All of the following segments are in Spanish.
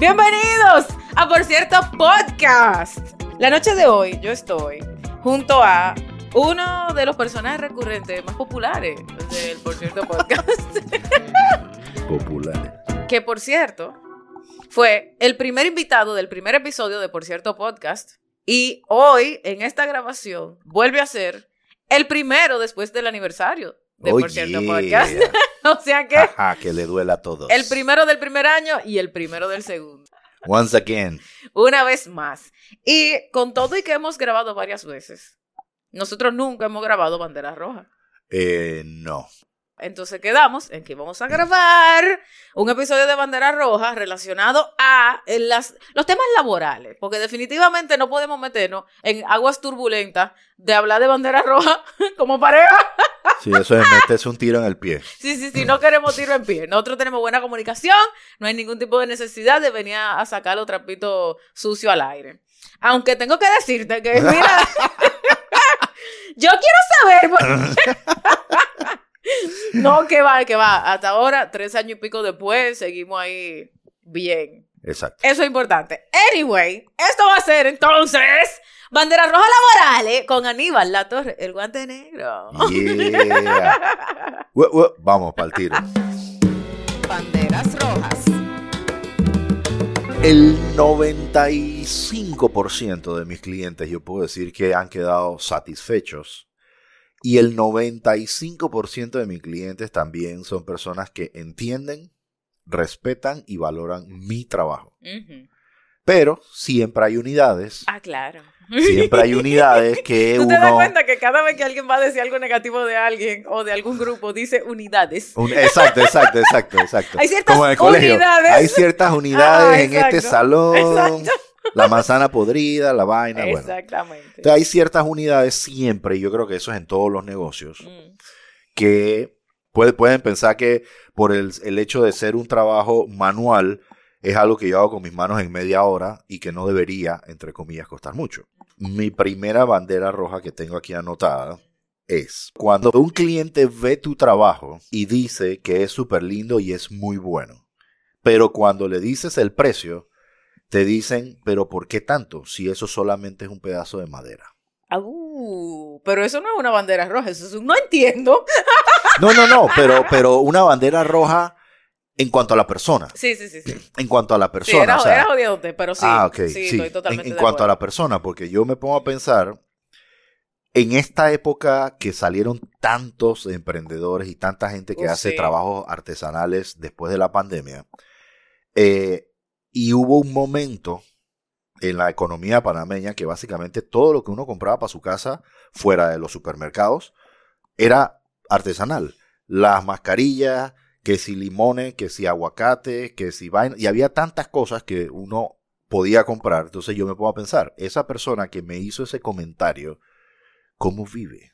Bienvenidos a Por cierto Podcast. La noche de hoy yo estoy junto a uno de los personajes recurrentes más populares del Por cierto Podcast. Populares. que por cierto fue el primer invitado del primer episodio de Por cierto Podcast y hoy en esta grabación vuelve a ser el primero después del aniversario de Por cierto Podcast. o sea que Ajá, que le duela a todos. el primero del primer año y el primero del segundo. Once again. Una vez más. Y con todo y que hemos grabado varias veces, nosotros nunca hemos grabado Bandera Roja. Eh, no. Entonces quedamos en que vamos a grabar un episodio de Bandera Roja relacionado a las, los temas laborales, porque definitivamente no podemos meternos en aguas turbulentas de hablar de Bandera Roja como pareja. Sí, eso es meterse un tiro en el pie. Sí, sí, sí, no queremos tiro en pie. Nosotros tenemos buena comunicación, no hay ningún tipo de necesidad de venir a sacar los trapitos sucios al aire. Aunque tengo que decirte que, mira, yo quiero saber. no, que va, que va. Hasta ahora, tres años y pico después, seguimos ahí bien. Exacto. Eso es importante. Anyway, esto va a ser entonces Bandera Roja Laborales con Aníbal La Torre, el guante negro. Yeah. Vamos para el tiro. Banderas rojas. El 95% de mis clientes yo puedo decir que han quedado satisfechos. Y el 95% de mis clientes también son personas que entienden, respetan y valoran mi trabajo. Pero siempre hay unidades, Ah, claro. Siempre hay unidades que ¿Tú te das cuenta que cada vez que alguien va a decir algo negativo de alguien o de algún grupo, dice unidades? Un- exacto, exacto, exacto, exacto. Hay ciertas Como en el colegio. unidades. Hay ciertas unidades Ah, en este salón. exacto. La manzana podrida, la vaina, bueno. Exactamente. Entonces, hay ciertas unidades siempre, y yo creo que eso es en todos los negocios, Mm. que puede- pueden pensar que por el, el hecho de ser un trabajo manual es algo que yo hago con mis manos en media hora y que no debería, entre comillas, costar mucho. Mi primera bandera roja que tengo aquí anotada es cuando un cliente ve tu trabajo y dice que es súper lindo y es muy bueno, pero cuando le dices el precio, te dicen, pero ¿por qué tanto si eso solamente es un pedazo de madera? Au, pero eso no es una bandera roja, eso es un no entiendo. No, no, no, pero, pero una bandera roja en cuanto a la persona. Sí, sí, sí, sí. En cuanto a la Sí, persona. era, o sea, era pero sí. ah, ok, sí, sí. estoy En, totalmente en de cuanto a la persona, porque yo me pongo a pensar, en esta época que salieron tantos emprendedores y tanta gente que hace sí. trabajos artesanales después de la pandemia, eh, y hubo un momento en la economía panameña que básicamente todo lo que uno compraba para su casa fuera de los supermercados era artesanal. Las mascarillas, que si limones, que si aguacate, que si vaina, y había tantas cosas que uno podía comprar. Entonces yo me pongo a pensar, esa persona que me hizo ese comentario, ¿cómo vive?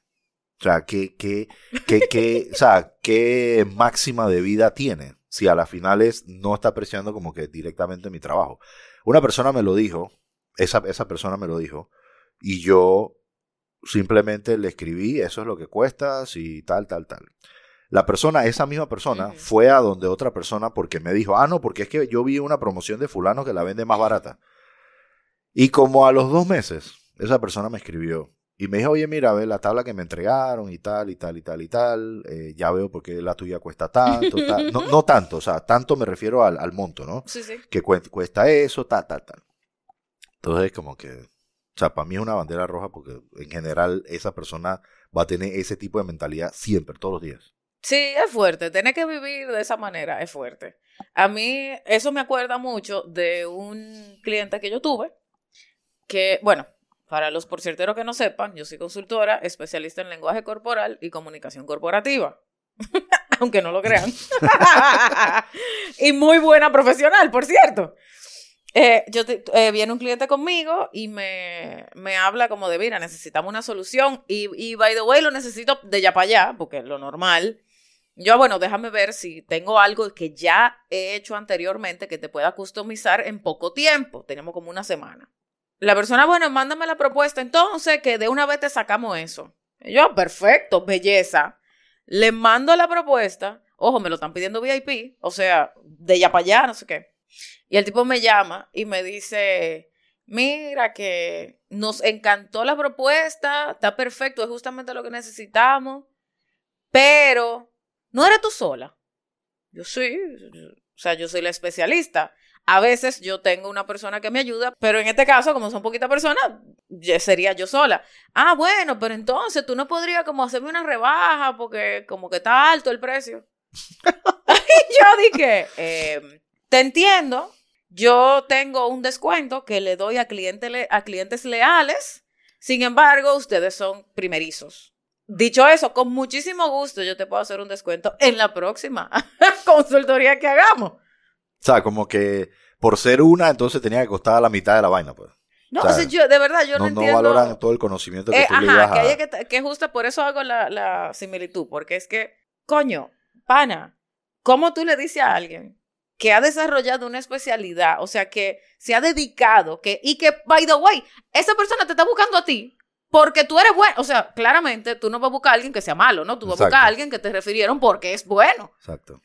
O sea, ¿qué, qué, qué, qué, o sea, ¿qué máxima de vida tiene? Si a las finales no está apreciando como que directamente mi trabajo. Una persona me lo dijo, esa, esa persona me lo dijo, y yo simplemente le escribí, eso es lo que cuesta, y tal, tal, tal. La persona, esa misma persona, fue a donde otra persona porque me dijo, ah, no, porque es que yo vi una promoción de fulano que la vende más barata. Y como a los dos meses, esa persona me escribió y me dijo, oye, mira, ve la tabla que me entregaron y tal, y tal, y tal, y tal, eh, ya veo por qué la tuya cuesta tanto, tal. No, no tanto, o sea, tanto me refiero al, al monto, ¿no? Sí, sí. que cuesta eso, tal, tal, tal. Entonces, como que, o sea, para mí es una bandera roja porque en general esa persona va a tener ese tipo de mentalidad siempre, todos los días. Sí, es fuerte. Tener que vivir de esa manera es fuerte. A mí, eso me acuerda mucho de un cliente que yo tuve, que, bueno, para los porcierteros que no sepan, yo soy consultora, especialista en lenguaje corporal y comunicación corporativa. Aunque no lo crean. y muy buena profesional, por cierto. Eh, yo te- eh, viene un cliente conmigo y me, me habla como de, mira, necesitamos una solución y, y, by the way, lo necesito de ya para allá, porque lo normal. Yo, bueno, déjame ver si tengo algo que ya he hecho anteriormente que te pueda customizar en poco tiempo. Tenemos como una semana. La persona, bueno, mándame la propuesta entonces, que de una vez te sacamos eso. Yo, perfecto, belleza. Le mando la propuesta. Ojo, me lo están pidiendo VIP, o sea, de ya para allá, no sé qué. Y el tipo me llama y me dice, mira que nos encantó la propuesta, está perfecto, es justamente lo que necesitamos, pero no eres tú sola. Yo sí, o sea, yo soy la especialista. A veces yo tengo una persona que me ayuda, pero en este caso, como son poquitas personas, sería yo sola. Ah, bueno, pero entonces tú no podrías como hacerme una rebaja porque como que está alto el precio. y yo dije, em, te entiendo, yo tengo un descuento que le doy a, a clientes leales, sin embargo, ustedes son primerizos. Dicho eso, con muchísimo gusto yo te puedo hacer un descuento en la próxima consultoría que hagamos. O sea, como que por ser una, entonces tenía que costar la mitad de la vaina, pues. No, o sea, yo, de verdad, yo no, no entiendo. No valoran todo el conocimiento que eh, tú ajá, le ibas a... que, que, que justo por eso hago la, la similitud, porque es que, coño, pana, ¿cómo tú le dices a alguien que ha desarrollado una especialidad, o sea, que se ha dedicado, que, y que, by the way, esa persona te está buscando a ti porque tú eres bueno. O sea, claramente tú no vas a buscar a alguien que sea malo, ¿no? Tú vas a buscar a alguien que te refirieron porque es bueno. Exacto.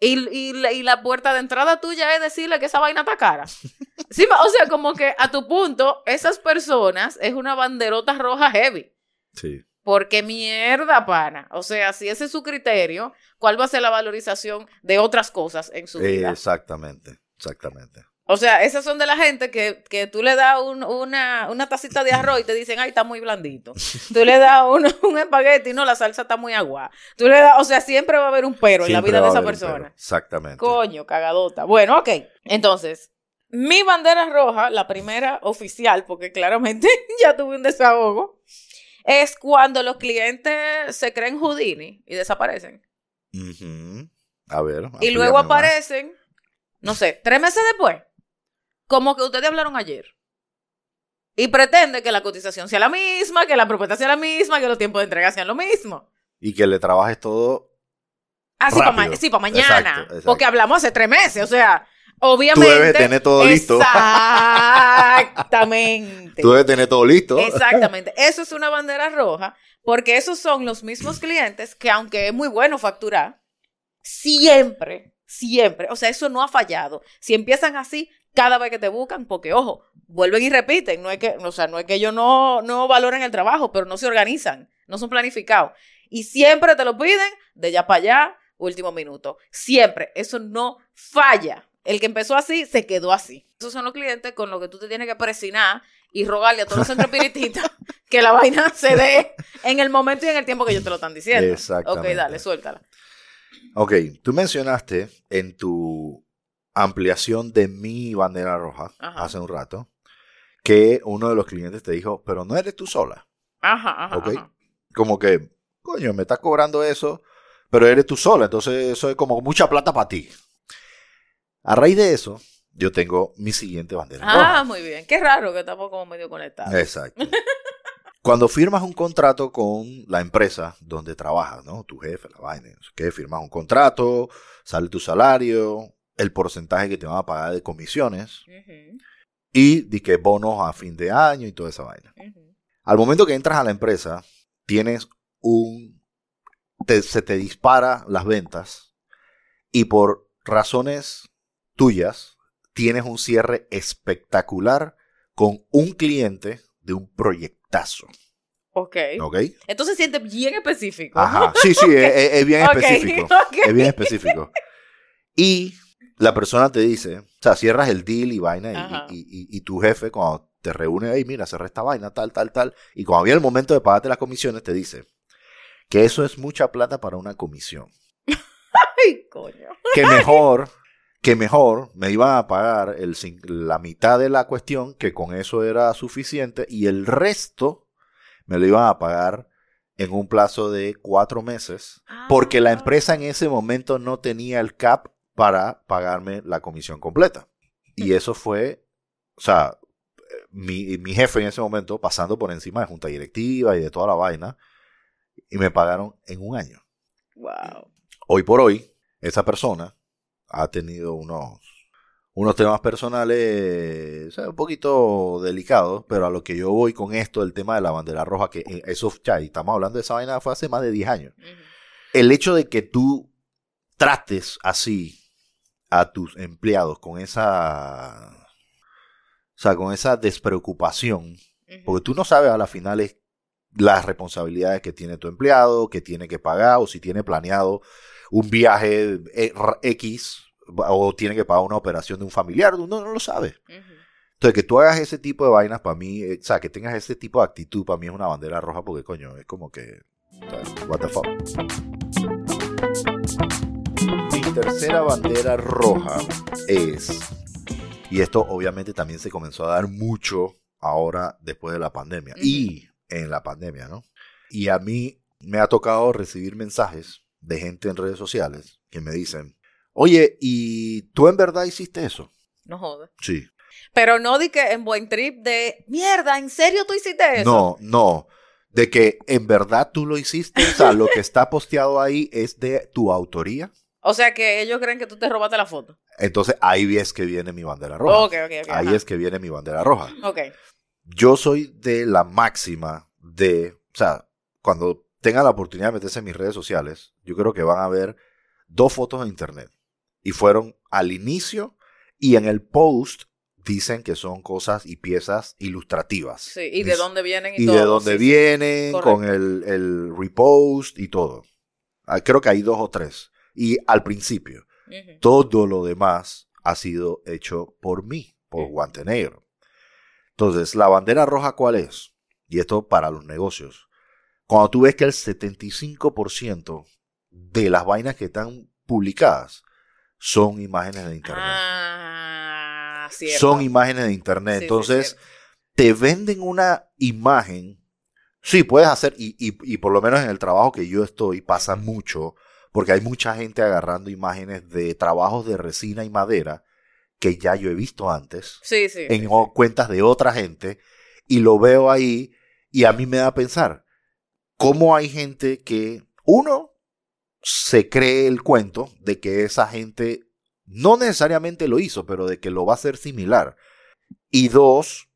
Y, y, la puerta de entrada tuya es decirle que esa vaina está cara. Sí, o sea, como que a tu punto, esas personas es una banderota roja heavy. Sí. Porque mierda, pana. O sea, si ese es su criterio, ¿cuál va a ser la valorización de otras cosas en su vida? Exactamente, exactamente. O sea, esas son de la gente que, que tú le das una, una, tacita de arroz y te dicen, ay, está muy blandito. Tú le das un, un espagueti y no, la salsa está muy agua. Tú le das, o sea, siempre va a haber un pero en la vida de esa persona. Exactamente. Coño, cagadota. Bueno, ok. Entonces, mi bandera roja, la primera oficial, porque claramente ya tuve un desahogo, es cuando los clientes se creen Houdini y desaparecen. A ver. Y luego aparecen, no sé, tres meses después como que ustedes hablaron ayer. Y pretende que la cotización sea la misma, que la propuesta sea la misma, que los tiempos de entrega sean lo mismo. Y que le trabajes todo. Ah, sí, para mañana. Porque hablamos hace tres meses, o sea, obviamente. Tú debes tener todo listo. Exactamente. Tú debes tener todo listo. Exactamente. Eso es una bandera roja, porque esos son los mismos clientes que, aunque es muy bueno facturar, siempre, siempre, o sea, eso no ha fallado. Si empiezan así, cada vez que te buscan, porque ojo, vuelven y repiten, no es que, o sea, no es que ellos no, no valoren el trabajo, pero no se organizan, no son planificados. Y siempre te lo piden de ya para allá, último minuto. Siempre, eso no falla. El que empezó así, se quedó así. Esos son los clientes con los que tú te tienes que presinar y rogarle a todos los centros que la vaina se dé en el momento y en el tiempo que ellos te lo están diciendo. Exactamente. Ok, dale, suéltala. Ok, tú mencionaste en tu ampliación de mi bandera roja hace un rato, que uno de los clientes te dijo, pero no eres tú sola. Ajá, ajá. Como que, coño, me estás cobrando eso, pero eres tú sola, entonces eso es como mucha plata para ti. A raíz de eso, yo tengo mi siguiente bandera. Ah, muy bien. Qué raro que estamos como medio conectados. Exacto. Cuando firmas un contrato con la empresa donde trabajas, ¿no? Tu jefe, la vaina, que firmas un contrato, sale tu salario, el porcentaje que te van a pagar de comisiones y de que bonos a fin de año y toda esa vaina. Al momento que entras a la empresa, tienes un... se te dispara las ventas y por razones tuyas tienes un cierre espectacular con un cliente de un proyectazo. Ok. Ok. Entonces siente bien específico. Ajá. Sí, sí, es, bien específico. Es bien específico. Y la persona te dice, o sea, cierras el deal y vaina y, tu jefe cuando te reúne ahí, mira, cerré esta vaina, tal, tal, tal, y cuando viene el momento de pagarte las comisiones, te dice que eso es mucha plata para una comisión. Ay, coño. Que mejor, que mejor me iban a pagar el, la mitad de la cuestión, que con eso era suficiente, y el resto me lo iban a pagar en un plazo de cuatro meses, porque la ah. empresa en ese momento no tenía el cap para pagarme la comisión completa. Y eso fue, o sea, mi, mi, jefe en ese momento pasando por encima de junta directiva y de toda la vaina, y me pagaron en un año. Wow. Hoy por hoy, esa persona ha tenido unos, unos temas personales un poquito delicados, pero a lo que yo voy con esto, el tema de la bandera roja, que eso ya, y estamos hablando de esa vaina, fue hace más de 10 años. El hecho de que tú trates así a tus empleados con esa, o sea, con esa despreocupación, porque tú no sabes a la final es las responsabilidades que tiene tu empleado, que tiene que pagar, o si tiene planeado un viaje eh, X, o tiene que pagar una operación de un familiar, uno no lo sabe. Entonces, que tú hagas ese tipo de vainas, para mí, eh, o sea, que tengas ese tipo de actitud, para mí es una bandera roja, porque coño, es como que, what the fuck. Mi tercera bandera roja es, y esto obviamente también se comenzó a dar mucho ahora después de la pandemia, y en la pandemia, ¿no? Y a mí me ha tocado recibir mensajes de gente en redes sociales que me dicen, oye, ¿y tú en verdad hiciste eso? No jodas. Sí. Pero no di que en buen trip de mierda, ¿en serio tú hiciste eso? No, no. De que en verdad tú lo hiciste. O sea, lo que está posteado ahí es de tu autoría. O sea que ellos creen que tú te robaste la foto. Entonces ahí es que viene mi bandera roja. Ahí ajá. es que viene mi bandera roja. Yo soy de la máxima de. O sea, cuando tengan la oportunidad de meterse en mis redes sociales, yo creo que van a ver dos fotos en internet. Y fueron al inicio y en el post dicen que son cosas y piezas ilustrativas. Sí, y de dónde vienen y, y todo. de dónde sí, vienen, con el, el repost y todo. Ah, Creo que hay dos o tres. Y al principio, todo lo demás ha sido hecho por mí, por. Guante Negro. Entonces, ¿la bandera roja cuál es? Y esto para los negocios. Cuando tú ves que el 75% de las vainas que están publicadas son imágenes de internet. Ah, cierto. son imágenes de internet. Sí, Entonces, te venden una imagen. Sí, puedes hacer, y, y, y por lo menos en el trabajo que yo estoy, pasa mucho, porque hay mucha gente agarrando imágenes de trabajos de resina y madera que ya yo he visto antes Sí, sí. en sí, cuentas de otra gente, y lo veo ahí, y a mí me da a pensar, ¿cómo hay gente que, uno, se cree el cuento de que esa gente no necesariamente lo hizo, pero de que lo va a hacer similar. Y dos,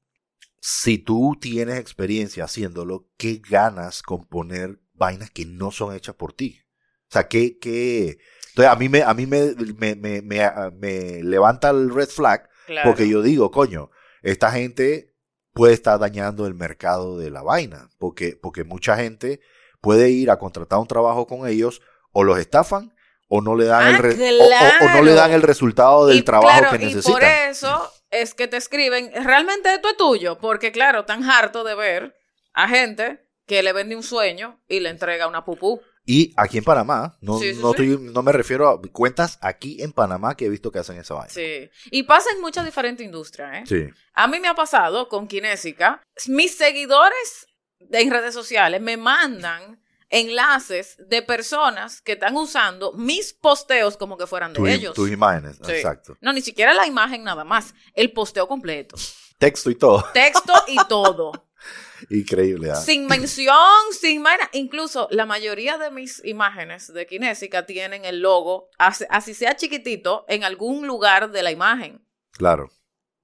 si tú tienes experiencia haciéndolo, ¿qué ganas con poner vainas que no son hechas por ti? O sea, ¿qué, qué? Entonces, a mí me, a mí me, me, me, me- me levanta el red flag claro. porque yo digo, coño, esta gente puede estar dañando el mercado de la vaina, porque, porque mucha gente puede ir a contratar un trabajo con ellos, o los estafan, o no le dan, Ah, el, re- o- o- o no le dan el resultado del Y trabajo claro, que Y por necesitan. eso es que te escriben, realmente esto es tuyo, porque claro, tan harto de ver a gente que le vende un sueño y le entrega una pupú. Y aquí en Panamá, no, Sí, sí, no, estoy- no me refiero a cuentas aquí en Panamá que he visto que hacen esa vaina. Sí. Y pasa en muchas diferentes industrias, ¿eh? Sí. A mí me ha pasado con Kinésica. Mis seguidores en redes sociales me mandan enlaces de personas que están usando mis posteos como que fueran de Tu- ellos. tus imágenes, Sí. exacto. No, ni siquiera la imagen nada más, el posteo completo. Texto y todo. Texto y todo. Increíble. ¿ah? Sin mención, sin vaina. Incluso la mayoría de mis imágenes de Kinésica tienen el logo, así, así sea chiquitito, en algún lugar de la imagen. Claro.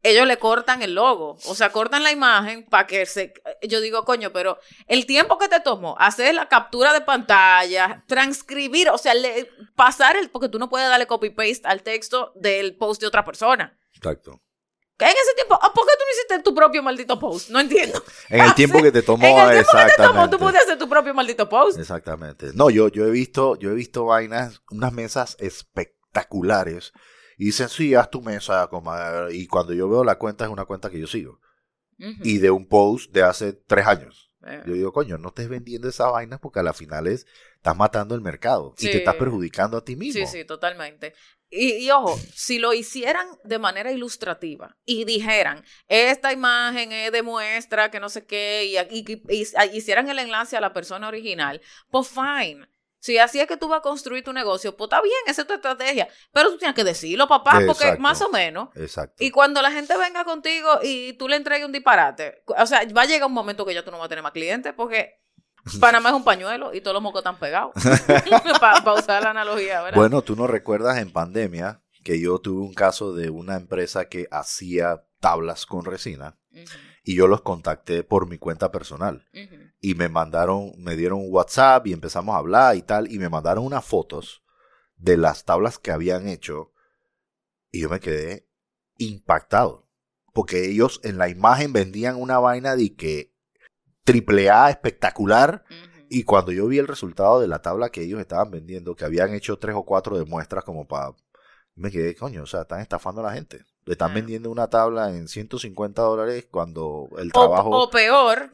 Ellos le cortan el logo, o sea, cortan la imagen para que se... Yo digo, coño, pero el tiempo que te tomó hacer la captura de pantalla, transcribir, o sea, le- pasar el... Porque tú no puedes darle copy-paste al texto del post de otra persona. Exacto. En ese tiempo, ah, ¿por qué tú no hiciste tu propio maldito post? No entiendo. En el tiempo que te tomó, en el tiempo que te tomó, tú puedes hacer tu propio maldito post. Exactamente. No, yo, yo he visto, yo he visto vainas, unas mesas espectaculares. Y dicen, sí, haz tu mesa, comadre. Y cuando yo veo la cuenta, es una cuenta que yo sigo. Y de un post de hace tres años. Eh, Yo digo, coño, no estés vendiendo esa vaina porque a la final es, estás matando el mercado. Y te estás perjudicando a ti mismo. Sí, sí, totalmente. Y, y ojo, si lo hicieran de manera ilustrativa y dijeran, esta imagen es de muestra, que no sé qué, y, aquí- y- y hicieran el enlace a la persona original, pues fine. Si así es que tú vas a construir tu negocio, pues está bien, esa es tu estrategia. Pero tú tienes que decirlo, papá, porque Exacto. más o menos. Exacto. Y cuando la gente venga contigo y tú le entregues un disparate, o sea, va a llegar un momento que ya tú no vas a tener más clientes porque Panamá es un pañuelo y todos los mocos están pegados. Para usar la analogía, ¿verdad? Bueno, tú no recuerdas en pandemia que yo tuve un caso de una empresa que hacía tablas con resina y yo los contacté por mi cuenta personal. y me mandaron, me dieron un WhatsApp y empezamos a hablar y tal, y me mandaron unas fotos de las tablas que habían hecho Y yo me quedé impactado. Porque ellos en la imagen vendían una vaina de que triple A espectacular. Y cuando yo vi el resultado de la tabla que ellos estaban vendiendo, que habían hecho tres o cuatro de muestras como para... Me quedé, coño, o sea, están estafando a la gente. Le están Claro. vendiendo una tabla en 150 dólares cuando el trabajo... o peor,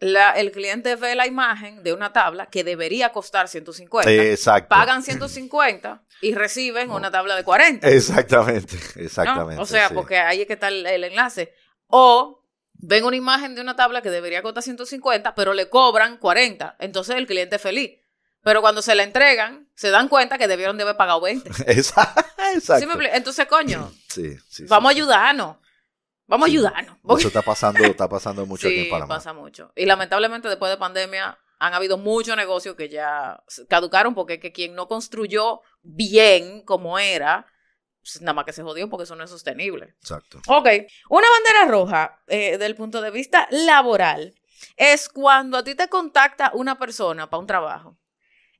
la, el cliente ve la imagen de una tabla que debería costar 150. Exacto. Pagan 150 y reciben una tabla de 40. Exactamente, ¿no? exactamente. O sea, sí. porque ahí es que está el, el enlace. O ven una imagen de una tabla que debería costar 150, pero le cobran 40. Entonces el cliente es feliz. Pero cuando se la entregan, se dan cuenta que debieron de haber pagado 20. Esa- Exacto. ¿Sí me Entonces, coño, Sí, sí, vamos a ayudarnos. Vamos a ayudarnos. Eso está pasando, está pasando mucho aquí en Panamá. pasa mucho. Y lamentablemente después de pandemia han habido muchos negocios que ya caducaron porque es que quien no construyó bien como era, nada más que se jodió porque eso no es sostenible. Exacto. Ok, una bandera roja eh, del punto de vista laboral es cuando a ti te contacta una persona para un trabajo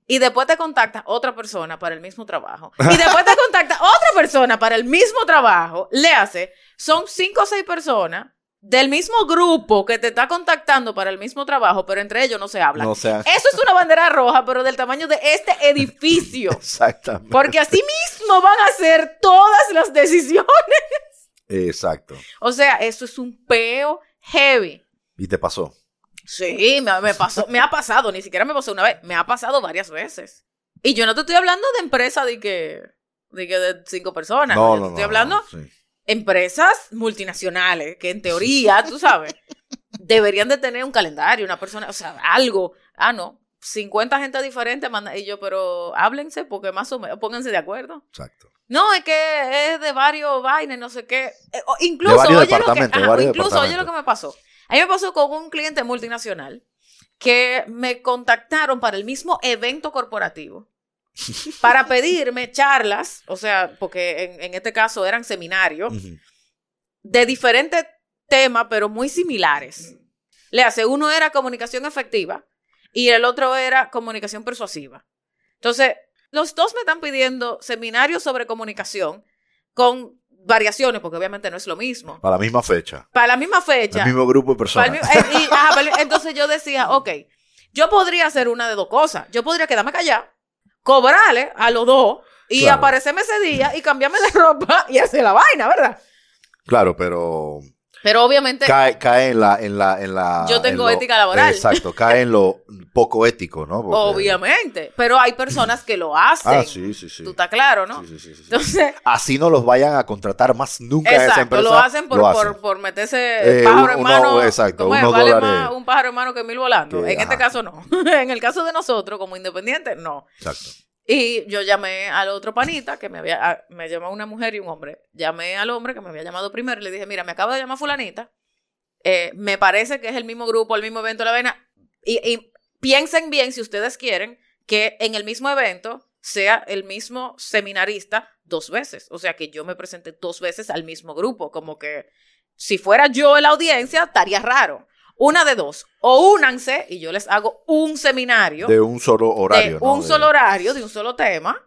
y después te contacta otra persona para el mismo trabajo y después te contacta otra persona para el mismo trabajo, le hace, son cinco o seis personas del mismo grupo que te está contactando para el mismo trabajo, pero entre ellos no se hablan. No sea. Eso es una bandera roja, pero del tamaño de este edificio. Exactamente. Porque así mismo van a ser todas las decisiones. Exacto. O sea, eso es un peo heavy. Y te pasó. Sí, me, me pasó, me ha pasado, ni siquiera me pasó una vez, me ha pasado varias veces. Y yo no te estoy hablando de empresa de que, de que de cinco personas. No, yo no, te no. estoy hablando no, sí. Empresas multinacionales que en teoría, tú sabes, deberían de tener un calendario, una persona, o sea, algo. Ah, no, 50 gente diferente manda y yo, pero háblense porque más o menos pónganse de acuerdo. Exacto. No, es que es de varios vainas, no sé qué. Eh, o incluso, varios oye, lo que, de ajá, incluso, oye lo que me pasó. A mí me pasó con un cliente multinacional que me contactaron para el mismo evento corporativo para pedirme charlas, o sea, porque en, en este caso eran seminarios de diferentes temas, pero muy similares. Le hace, uno era comunicación efectiva y el otro era comunicación persuasiva. Entonces, los dos me están pidiendo seminarios sobre comunicación con variaciones, porque obviamente no es lo mismo. Para la misma fecha. Para la misma fecha. El mismo grupo de personas. mi- eh, y- ajá, para el- entonces yo decía, ok, yo podría hacer una de dos cosas. Yo podría quedarme callada, cobrarle a los dos y Claro. aparecerme ese día y cambiarme de ropa y hacer la vaina, ¿verdad? Claro, pero Pero obviamente cae, cae en la, en la, en la. Yo tengo en ética laboral. Exacto, cae en lo poco ético, ¿no? Porque- Obviamente. Pero hay personas que lo hacen. Ah, sí, sí, sí. Tú estás claro, ¿no? Sí, sí, sí. Entonces, Así no los vayan a contratar más nunca a esa exacto, empresa. lo hacen por, lo por, hacen. por meterse Eh, pájaro en uno- mano. exacto, unos Vale dólares. más un pájaro en mano que mil volando. Que- en este ajá. caso no. en el caso de nosotros, como independientes, no. Exacto. Y yo llamé al otro panita, que me había, a- me llamó una mujer y un hombre. Llamé al hombre que me había llamado primero y le dije, mira, me acaba de llamar fulanita. Eh, me parece que es el mismo grupo, el mismo evento, la vaina. Y, y piensen bien, si ustedes quieren, que en el mismo evento sea el mismo seminarista dos veces. O sea, que yo me presente dos veces al mismo grupo. Como que si fuera yo en la audiencia, estaría raro. Una de dos. O únanse y yo les hago un seminario De un solo horario. de ¿no? un De- solo horario, de un solo tema.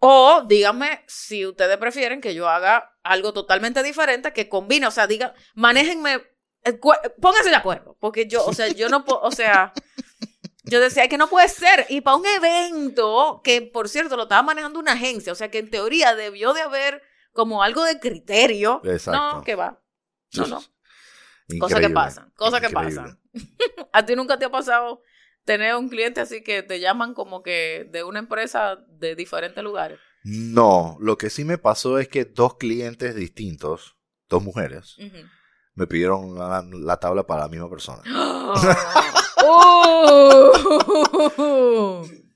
O díganme si ustedes prefieren que yo haga algo totalmente diferente que combine, o sea, digan, manéjenme, eh, pónganse de acuerdo, porque yo, o sea, yo no puedo, o sea, yo decía que no puede ser, y para un evento que, por cierto, lo estaba manejando una agencia, o sea, que en teoría debió de haber como algo de criterio, Exacto. no, que va, no, no, cosas que pasan, cosas que pasan. ¿A ti nunca te ha pasado tener un cliente así que te llaman como que de una empresa de diferentes lugares? No, lo que sí me pasó es que dos clientes distintos, dos mujeres, me pidieron la, la tabla para la misma persona.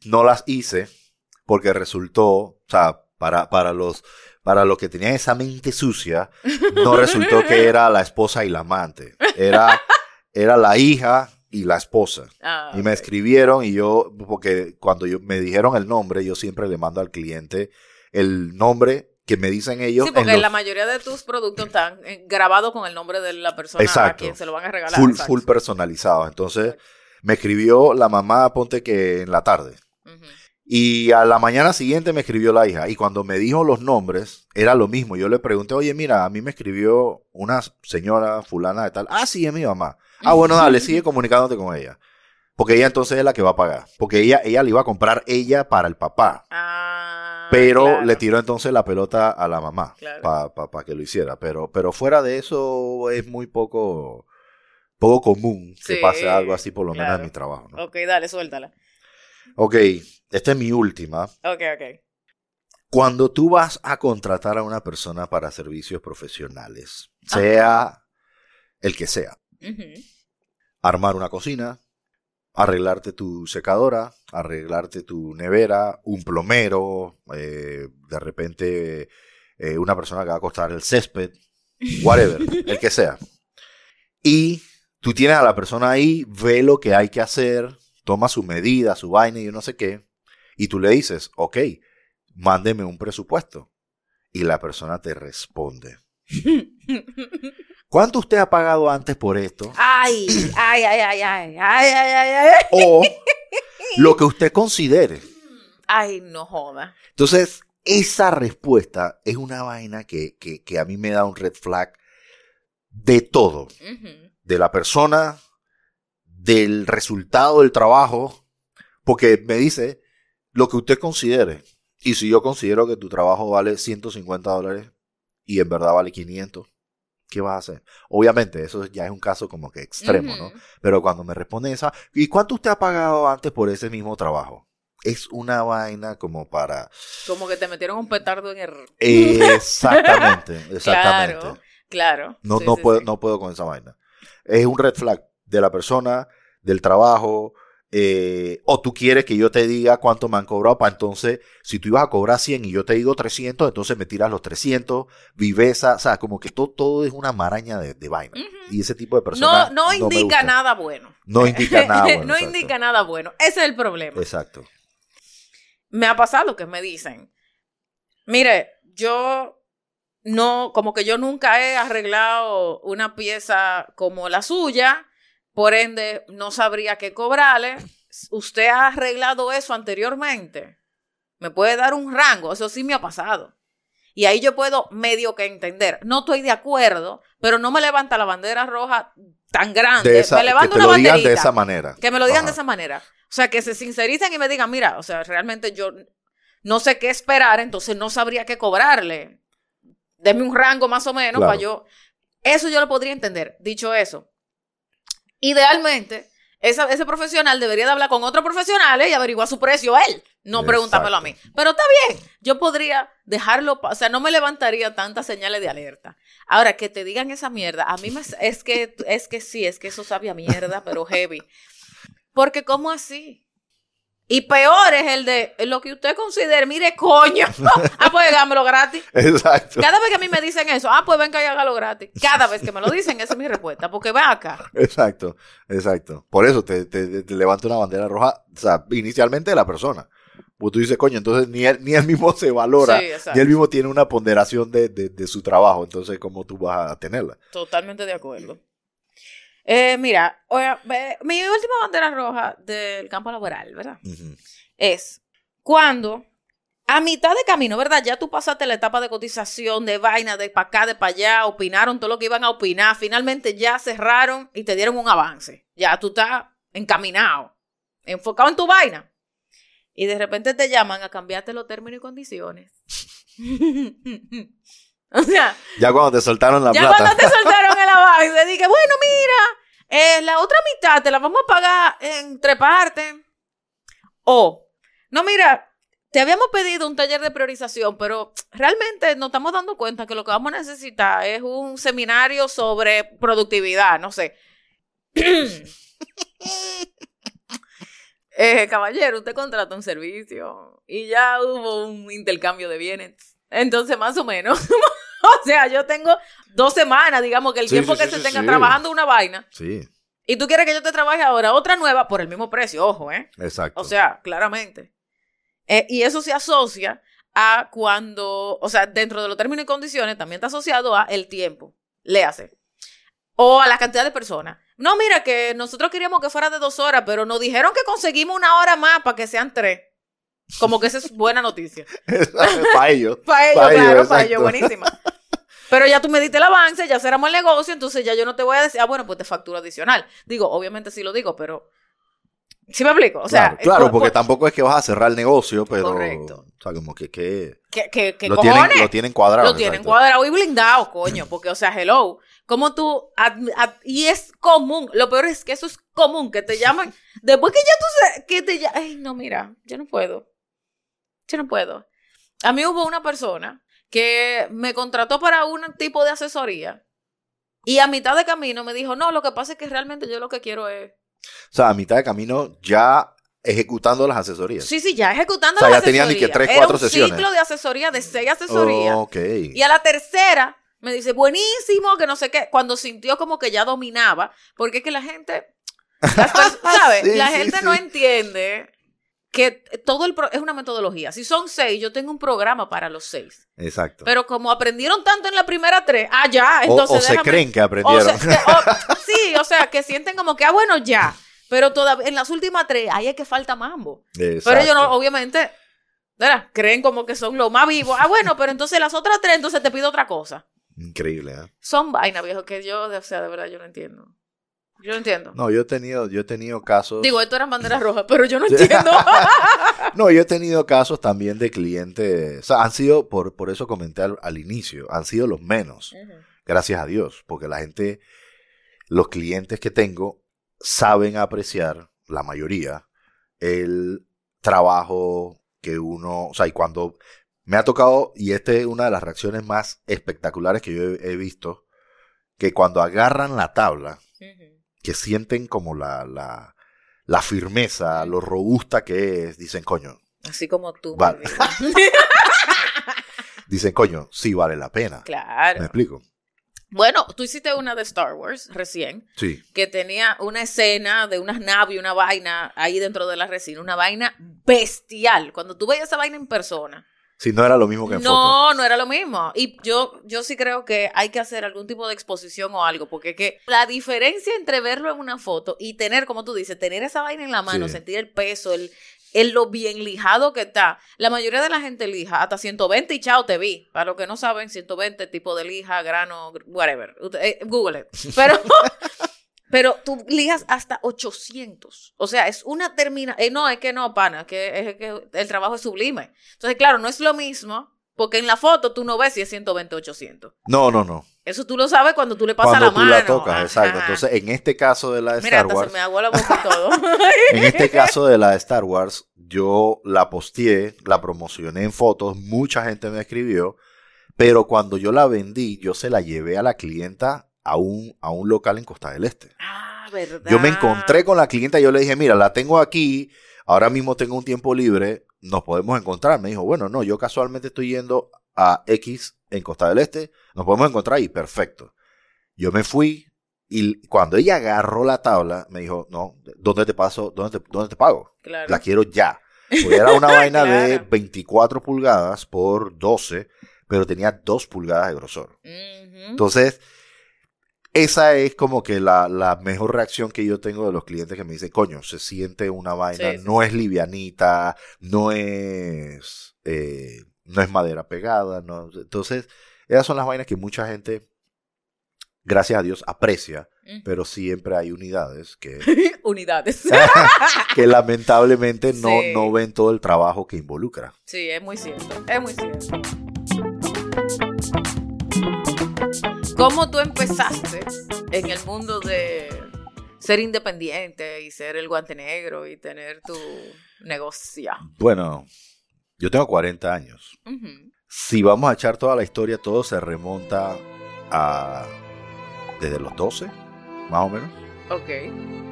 No las hice porque resultó, o sea, para, para los para los que tenían esa mente sucia, no resultó que era la esposa y la amante. Era, era la hija y la esposa. Ah, Y me escribieron y yo, porque cuando yo, me dijeron el nombre, yo siempre le mando al cliente el nombre que me dicen ellos. Sí, en porque los- la mayoría de tus productos están eh, grabados con el nombre de la persona a quien se lo van a regalar. full, full personalizado. Entonces, me escribió la mamá, ponte que en la tarde. Y a la mañana siguiente me escribió la hija. Y cuando me dijo los nombres, era lo mismo. Yo le pregunté, oye, mira, a mí me escribió una señora fulana de tal. Ah, sí, es mi mamá. Ah, bueno, dale, sigue comunicándote con ella. Porque ella entonces es la que va a pagar. Porque ella, ella le iba a comprar ella para el papá. Ah, Pero claro. le tiró entonces la pelota a la mamá Claro. para que lo hiciera. Pero, pero fuera de eso es muy poco, poco común que pase algo así, por lo menos en mi trabajo. ¿no? Ok, dale, suéltala. Ok, esta es mi última. Ok, ok. Cuando tú vas a contratar a una persona para servicios profesionales, sea el que sea, armar una cocina, arreglarte tu secadora, arreglarte tu nevera, un plomero, eh, de repente eh, una persona que va a cortar el césped, whatever, el que sea. Y tú tienes a la persona ahí, ve lo que hay que hacer, toma su medida, su vaina y yo no sé qué, y tú le dices, ok, mándeme un presupuesto. Y la persona te responde. ¿Cuánto usted ha pagado antes por esto? Ay, ay, ay, ay, ay, ay, ay, ay, O lo que usted considere. Ay, no joda. Entonces, esa respuesta es una vaina que, que, que a mí me da un red flag de todo. De la persona, del resultado del trabajo, porque me dice lo que usted considere. Y si yo considero que tu trabajo vale 150 dólares y en verdad vale 500, ¿qué vas a hacer? Obviamente, eso ya es un caso como que extremo, ¿no? Pero cuando me responde esa, ¿y cuánto usted ha pagado antes por ese mismo trabajo? Es una vaina como para... Como que te metieron un petardo en el... Exactamente, exactamente. Claro, claro. No, Sí, no, sí, puedo, sí. no puedo con esa vaina. Es un red flag de la persona, del trabajo, eh, o tú quieres que yo te diga cuánto me han cobrado, para entonces, si tú ibas a cobrar 100 y yo te digo 300, entonces me tiras los 300, viveza, o sea, como que todo, todo es una maraña de, de vaina. Y ese tipo de No, personas no me indica nada bueno. No indica nada bueno. no exacto. indica nada bueno. Ese es el problema. Exacto. me ha pasado que me dicen, mire, yo no, como que yo nunca he arreglado una pieza como la suya, por ende no sabría qué cobrarle. ¿Usted ha arreglado eso anteriormente? ¿Me puede dar un rango? Eso sí me ha pasado. Y ahí yo puedo medio que entender. No estoy de acuerdo, pero no me levanta la bandera roja tan grande. De esa, me que levanta te una lo digan banderita. de esa manera. Que me lo digan de esa manera. O sea, que se sincericen y me digan, mira, o sea, realmente yo no sé qué esperar, entonces no sabría qué cobrarle. Deme un rango más o menos Claro. para yo. Eso yo lo podría entender. Dicho eso, idealmente, esa- ese profesional debería de hablar con otros profesionales y averiguar su precio él, no preguntármelo a mí. Pero está bien, yo podría dejarlo, o sea, no me levantaría tantas señales de alerta. Ahora, que te digan esa mierda, a mí me, es que, es que sí, es que eso sabe a mierda, pero heavy. Porque, ¿cómo así? Y peor es el de lo que usted considere, mire, coño. ah, pues dámelo gratis. Exacto. Cada vez que a mí me dicen eso, ah, pues venga y hágalo gratis. Cada vez que me lo dicen, esa es mi respuesta. Porque ve acá. Exacto, exacto. Por eso te, te, te levanta una bandera roja, o sea, inicialmente de la persona. Pues tú dices, coño, entonces ni él, ni él mismo se valora, Sí, ni él mismo tiene una ponderación de, de, de su trabajo, entonces, ¿cómo tú vas a tenerla? Totalmente de acuerdo. Eh, mira, mi última bandera roja del campo laboral, ¿verdad? Es cuando a mitad de camino, ¿verdad? Ya tú pasaste la etapa de cotización, de vaina, de para acá, de para allá, opinaron todo lo que iban a opinar, finalmente ya cerraron y te dieron un avance. Ya tú estás encaminado, enfocado en tu vaina. Y de repente te llaman a cambiarte los términos y condiciones. o sea, Ya cuando te soltaron la ya plata. cuando te soltaron el avance, te dije, bueno, mira, eh, la otra mitad te la vamos a pagar en tres partes. O, no, mira, te habíamos pedido un taller de priorización, pero realmente nos estamos dando cuenta que lo que vamos a necesitar es un seminario sobre productividad, no sé. Eh, caballero, usted contrata un servicio y ya hubo un intercambio de bienes. Entonces, más o menos. o sea, yo tengo dos semanas, digamos, que el Sí, tiempo sí, que sí, se tenga trabajando una vaina. Sí, Y tú quieres que yo te trabaje ahora otra nueva por el mismo precio, ojo, ¿eh? exacto. O sea, claramente. Eh, y eso se asocia a cuando, o sea, dentro de los términos y condiciones también está asociado a el tiempo. Léase. O a la cantidad de personas. No, mira, que nosotros queríamos que fuera de dos horas, pero nos dijeron que conseguimos una hora más para que sean tres. Como que esa es buena noticia. para ellos. Para ellos, Pa' claro, para ellos, buenísima. Pero ya tú me diste el avance, ya cerramos el negocio, entonces ya yo no te voy a decir, ah, bueno, pues te facturo adicional. Digo, obviamente sí lo digo, pero. ¿Sí me explico? O sea, claro, claro, porque tampoco es que vas a cerrar el negocio, pero. Correcto. O sea, como que, que ¿Qué, qué, qué lo, cojones? tienen, lo tienen cuadrado. Lo tienen cuadrado y blindado, coño, porque, o sea, hello, como tú, ad- ad- y es común, lo peor es que eso es común, que te llaman, después que ya tú que te llaman, ay, no, mira, yo no puedo, yo no puedo. A mí hubo una persona que me contrató para un tipo de asesoría y a mitad de camino me dijo, no, lo que pasa es que realmente yo lo que quiero es, O sea, a mitad de camino ya ejecutando las asesorías. sí, sí, ya ejecutando O sea, ya tenían ni que tres, Era cuatro un sesiones. ciclo de asesoría de seis asesorías. Y a la tercera me dice, buenísimo, que no sé qué, cuando sintió como que ya dominaba, porque es que la gente, ¿sabes? Sí, la sí, gente sí. no entiende que todo el pro- es una metodología. Si son seis, yo tengo un programa para los seis. Exacto. Pero como aprendieron tanto en la primera tres, ah, ya, o entonces o se déjame- creen que o aprendieron. se- o- sí, o sea, que sienten como que, ah, bueno, ya. Pero todavía en las últimas tres, ahí es que falta mambo. Pero ellos no, Exacto. obviamente, ¿verdad? creen como que son los más vivos. Ah, bueno, pero entonces las otras tres, entonces te pido otra cosa. Increíble, ¿eh? Son vainas, viejo, que yo, o sea, de verdad, yo no entiendo. Yo no entiendo. No, yo he tenido, yo he tenido casos. Digo, esto eran banderas rojas, pero yo no entiendo. No, yo he tenido casos también de clientes. O sea, han sido, por, por eso comenté al, al inicio, han sido los menos. Gracias a Dios. Porque la gente, los clientes que tengo, saben apreciar, la mayoría, el trabajo que uno. O sea, y cuando me ha tocado, y esta es una de las reacciones más espectaculares que yo he, he visto, que cuando agarran la tabla, que sienten como la, la, la firmeza, lo robusta que es, dicen, coño, Así como tú. Vale. dicen, coño, sí vale la pena. ¿Me claro. explico? Bueno, tú hiciste una de Star Wars recién, Sí. que tenía una escena de unas naves y una vaina ahí dentro de la resina, una vaina bestial. Cuando tú veías esa vaina en persona, Si no era lo mismo que en foto. No, no era lo mismo. Y yo, yo sí creo que hay que hacer algún tipo de exposición o algo, porque es que la diferencia entre verlo en una foto y tener, como tú dices, tener esa vaina en la mano, Sí. sentir el peso, el, el lo bien lijado que está. La mayoría de la gente lija hasta 120 y chao, te vi. Para los que no saben, 120 tipo de lija, grano, whatever. Eh, Google it. Pero, pero tú lijas hasta 800. O sea, es una termina. eh, no, es que no, pana, que es que el trabajo es sublime. Entonces, claro, no es lo mismo, porque en la foto tú no ves si es 120 o 800. No, no, no. Eso tú lo sabes cuando tú le pasas Cuando la tú mano. la tocas, Ajá. exacto. Entonces, en este caso de la de Mira, Star hasta se Wars, me aguó la boca y todo. en este caso de la de Star Wars, yo la posteé, la promocioné en fotos, mucha gente me escribió, pero cuando yo la vendí, yo se la llevé a la clienta a un, a un local en Costa del Este. ah, verdad. Yo me encontré con la clienta y yo le dije, mira, la tengo aquí, ahora mismo tengo un tiempo libre, nos podemos encontrar. Me dijo, bueno, no, yo casualmente estoy yendo a X en Costa del Este, nos podemos encontrar ahí, perfecto. Yo me fui y cuando ella agarró la tabla, me dijo, no, ¿dónde te paso? ¿Dónde te, dónde te pago? Claro. La quiero ya. Porque era una vaina de Claro. 24 pulgadas por 12, pero tenía 2 pulgadas de grosor. Entonces, esa es como que la, la mejor reacción que yo tengo de los clientes que me dicen, coño, se siente una vaina, Sí, sí, no es livianita, no es, eh, no es madera pegada, no. Entonces, esas son las vainas que mucha gente, gracias a Dios, aprecia, pero siempre hay unidades que, Unidades. que lamentablemente no, Sí. no ven todo el trabajo que involucra. Sí, es muy cierto. Es muy cierto. ¿Cómo tú empezaste en el mundo de ser independiente y ser el guante negro y tener tu negocio? Bueno, yo tengo 40 años. Si vamos a echar toda la historia, todo se remonta a desde los 12, más o menos. Ok.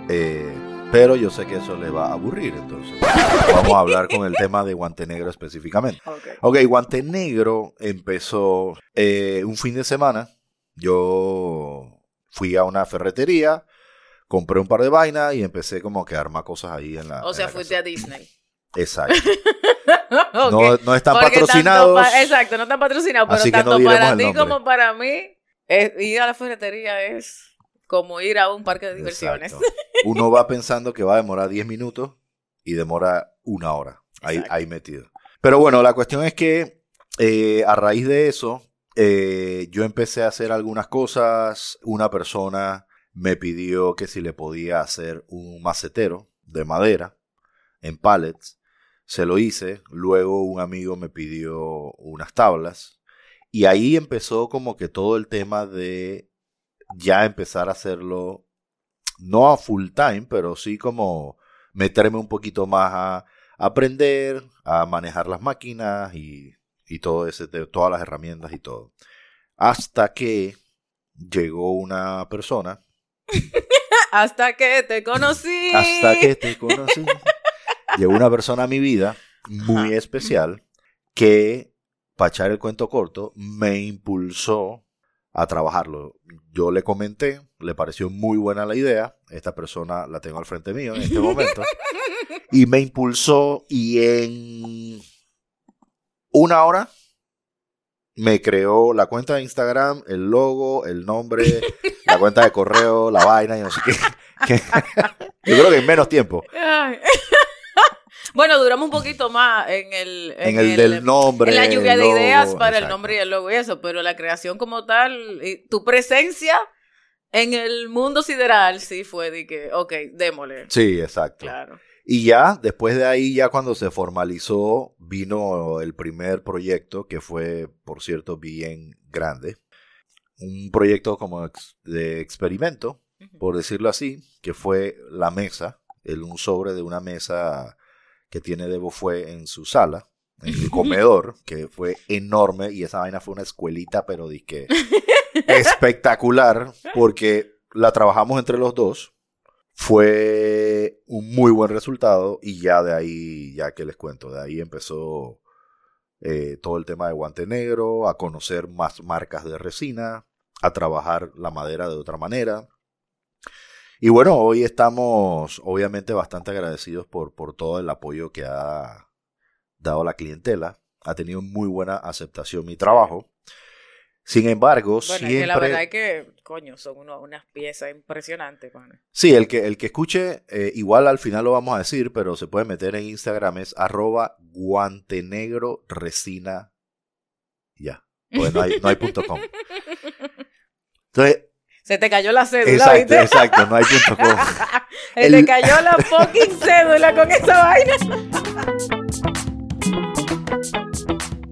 Eh, pero yo sé que eso le va a aburrir, entonces vamos a hablar con el tema de Guante Negro específicamente. Ok. Ok, Guante Negro empezó eh, un fin de semana. Yo fui a una ferretería, compré un par de vainas y empecé como que a armar cosas ahí en la. O en sea, la fuiste a. Disney. Exacto. No, no están Porque patrocinados. pa- exacto, no están patrocinados, pero no tanto diremos para ti como para mí, es- ir a la ferretería es como ir a un parque de diversiones. Exacto. Uno va pensando que va a demorar 10 minutos y demora una hora. ahí, ahí metido. Pero bueno, la cuestión es que eh, a raíz de eso, eh, yo empecé a hacer algunas cosas. Una persona me pidió que si le podía hacer un macetero de madera en pallets. Se lo hice. Luego un amigo me pidió unas tablas. Y ahí empezó como que todo el tema de ya empezar a hacerlo, no a full time, pero sí como meterme un poquito más a aprender, a manejar las máquinas y, y todo ese, de- todas las herramientas y todo. Hasta que llegó una persona, Hasta que te conocí. hasta que te conocí, llegó una persona a mi vida muy especial que, para echar el cuento corto, me impulsó a trabajarlo. Yo le comenté, le pareció muy buena la idea, esta persona la tengo al frente mío en este momento, y me impulsó y en una hora me creó la cuenta de Instagram, el logo, el nombre, la cuenta de correo, la vaina y no sé qué. Yo creo que en menos tiempo. Bueno, duramos un poquito más en el, En, el, del nombre. en la lluvia de ideas para el nombre y el logo y eso, pero la creación como tal, y tu presencia en el mundo sideral sí fue de que, ok, démosle. Sí, exacto. Claro. Y ya, después de ahí, ya cuando se formalizó, vino el primer proyecto, que fue, por cierto, bien grande. Un proyecto como ex- de experimento, por decirlo así, que fue la mesa, el, un sobre de una mesa que tiene Debo fue en su sala, en el comedor, que fue enorme, y esa vaina fue una escuelita, pero disque espectacular, porque la trabajamos entre los dos. Fue un muy buen resultado y ya de ahí, ya que les cuento, de ahí empezó eh, todo el tema de guante negro, a conocer más marcas de resina, a trabajar la madera de otra manera. Y bueno, hoy estamos obviamente bastante agradecidos por, por todo el apoyo que ha dado la clientela. Ha tenido muy buena aceptación mi trabajo. Sin embargo, Bueno, es siempre... que la verdad es que, coño, son uno- unas piezas impresionantes, pana. Sí, el que, el que escuche, eh, igual al final lo vamos a decir, pero se puede meter en Instagram, es arroba guantenegro resina. Ya. Pues no hay, no hay punto com. Entonces, Se te cayó la cédula, exacto, ¿viste? exacto, no hay punto com. Se El- te cayó la fucking cédula con esa vaina.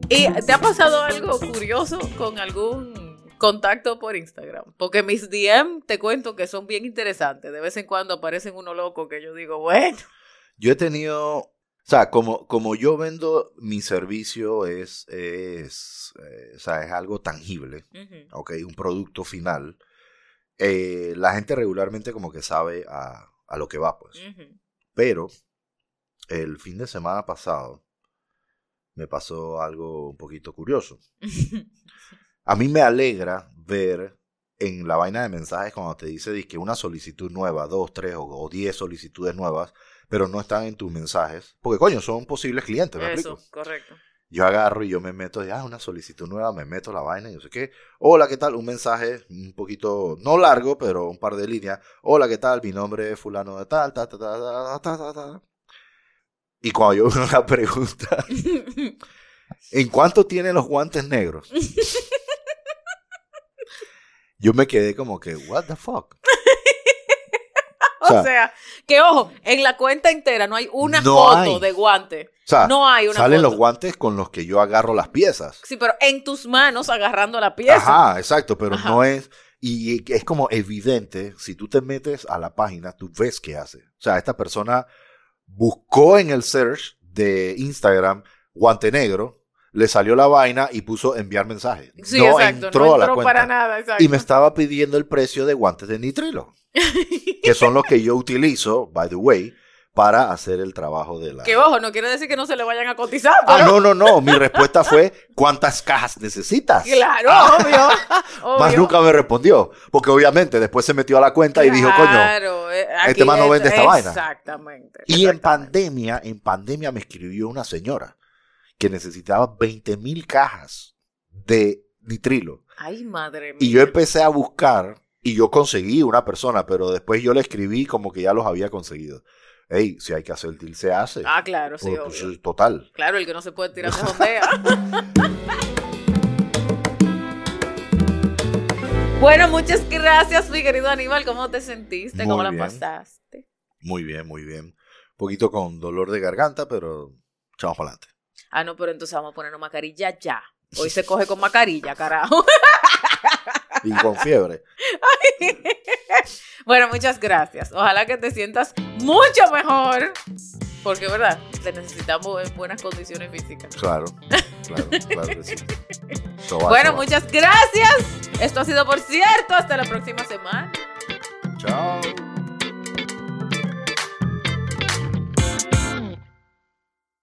¿Y te ha pasado algo curioso con algún contacto por Instagram? Porque mis DM te cuento que son bien interesantes. De vez en cuando aparecen uno loco que yo digo, bueno. Yo he tenido, o sea, como, como yo vendo mi servicio es, es, eh, o sea, es algo tangible, Ujú. ¿ok? Un producto final. Eh, la gente regularmente como que sabe a, a lo que va, pues. Pero el fin de semana pasado me pasó algo un poquito curioso. A mí me alegra ver en la vaina de mensajes cuando te dice que una solicitud nueva, dos, tres o, o diez solicitudes nuevas, pero no están en tus mensajes. Porque coño, son posibles clientes, ¿me Eso, explico? correcto. Yo agarro y yo me meto, ya, una solicitud nueva, me meto la vaina y no sé qué. Hola, ¿qué tal? Un mensaje un poquito, no largo, pero un par de líneas. Hola, ¿qué tal? Mi nombre es fulano de tal, ta, ta, ta, ta, ta, ta, ta. Y cuando yo veo la pregunta, ¿en cuánto tienen los guantes negros? Yo me quedé como que, what the fuck? o sea, sea, que ojo, en la cuenta entera no hay una No foto hay. de guante. O sea, No hay una salen foto. los guantes con los que yo agarro las piezas. Sí, pero en tus manos agarrando la pieza. Ajá, exacto, pero Ajá. no es. Y es como evidente, si tú te metes a la página, tú ves qué hace. O sea, esta persona buscó en el search de Instagram guante negro, le salió la vaina y puso enviar mensaje. Sí, no exacto. entró no a la entró cuenta. para nada, exacto. Y me estaba pidiendo el precio de guantes de nitrilo, que son los que yo utilizo, by the way, para hacer el trabajo de la. Que ojo, no quiere decir que no se le vayan a cotizar, Ah, no, no, no. Mi respuesta fue: ¿cuántas cajas necesitas? claro, obvio. Más nunca me respondió. Porque obviamente después se metió a la cuenta y dijo, coño. Eh, este man no vende esta vaina. Exactamente. Y en pandemia, en pandemia me escribió una señora que necesitaba 20 mil cajas de nitrilo. Ay, madre mía. Y yo empecé a buscar y yo conseguí una persona, pero después yo le escribí como que ya los había conseguido. Ey, si hay que hacer el til, se hace. Ah, claro, sí, Pues, pues, obvio. total. Claro, el que no se puede tirar de jondea. bueno, muchas gracias, mi querido Aníbal. ¿Cómo te sentiste? Muy ¿Cómo la pasaste? Muy bien, muy bien. Un poquito con dolor de garganta, pero echamos para adelante. Ah, no, pero entonces vamos a ponernos mascarilla ya. Hoy se coge con mascarilla, carajo. Y con fiebre. bueno, muchas gracias. Ojalá que te sientas mucho mejor. Porque, ¿verdad? Te necesitamos en buenas condiciones físicas. Claro, claro, claro que sí. Va, Bueno, muchas gracias. Esto ha sido por cierto. Hasta la próxima semana. Chao.